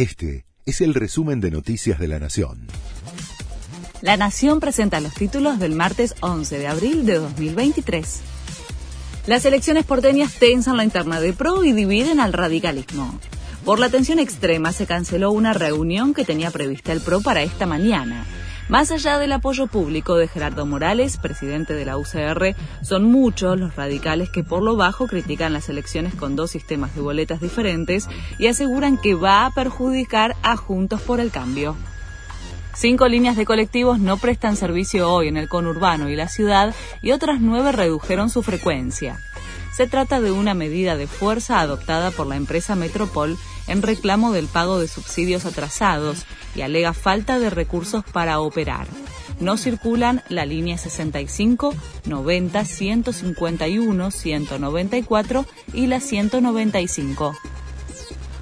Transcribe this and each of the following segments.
Este es el resumen de Noticias de la Nación. La Nación presenta los títulos del martes 11 de abril de 2023. Las elecciones porteñas tensan la interna de PRO y dividen al radicalismo. Por la tensión extrema se canceló una reunión que tenía prevista el PRO para esta mañana. Más allá del apoyo público de Gerardo Morales, presidente de la UCR, son muchos los radicales que por lo bajo critican las elecciones con dos sistemas de boletas diferentes y aseguran que va a perjudicar a Juntos por el Cambio. Cinco líneas de colectivos no prestan servicio hoy en el conurbano y la ciudad y otras nueve redujeron su frecuencia. Se trata de una medida de fuerza adoptada por la empresa Metropol en reclamo del pago de subsidios atrasados y alega falta de recursos para operar. No circulan la línea 65, 90, 151, 194 y la 195.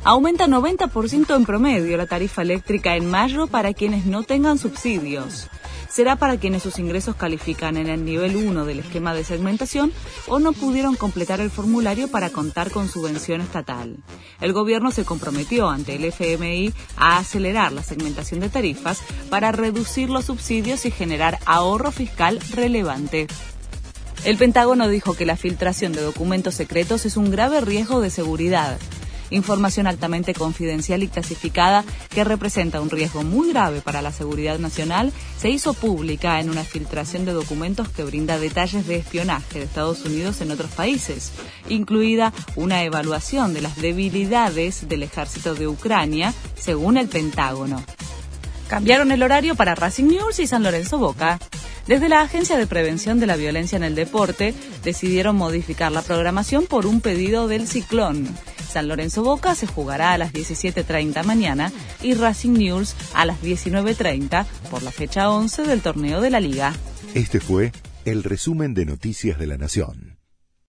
Aumenta 90% en promedio la tarifa eléctrica en mayo para quienes no tengan subsidios será para quienes sus ingresos califican en el nivel 1 del esquema de segmentación o no pudieron completar el formulario para contar con subvención estatal. El gobierno se comprometió ante el FMI a acelerar la segmentación de tarifas para reducir los subsidios y generar ahorro fiscal relevante. El Pentágono dijo que la filtración de documentos secretos es un grave riesgo de seguridad información altamente confidencial y clasificada que representa un riesgo muy grave para la seguridad nacional, se hizo pública en una filtración de documentos que brinda detalles de espionaje de Estados Unidos en otros países, incluida una evaluación de las debilidades del ejército de Ucrania, según el Pentágono. Cambiaron el horario para Racing News y San Lorenzo Boca. Desde la Agencia de Prevención de la Violencia en el Deporte decidieron modificar la programación por un pedido del Ciclón. San Lorenzo Boca se jugará a las 17.30 mañana y Racing News a las 19.30 por la fecha 11 del torneo de la liga. Este fue el resumen de Noticias de la Nación.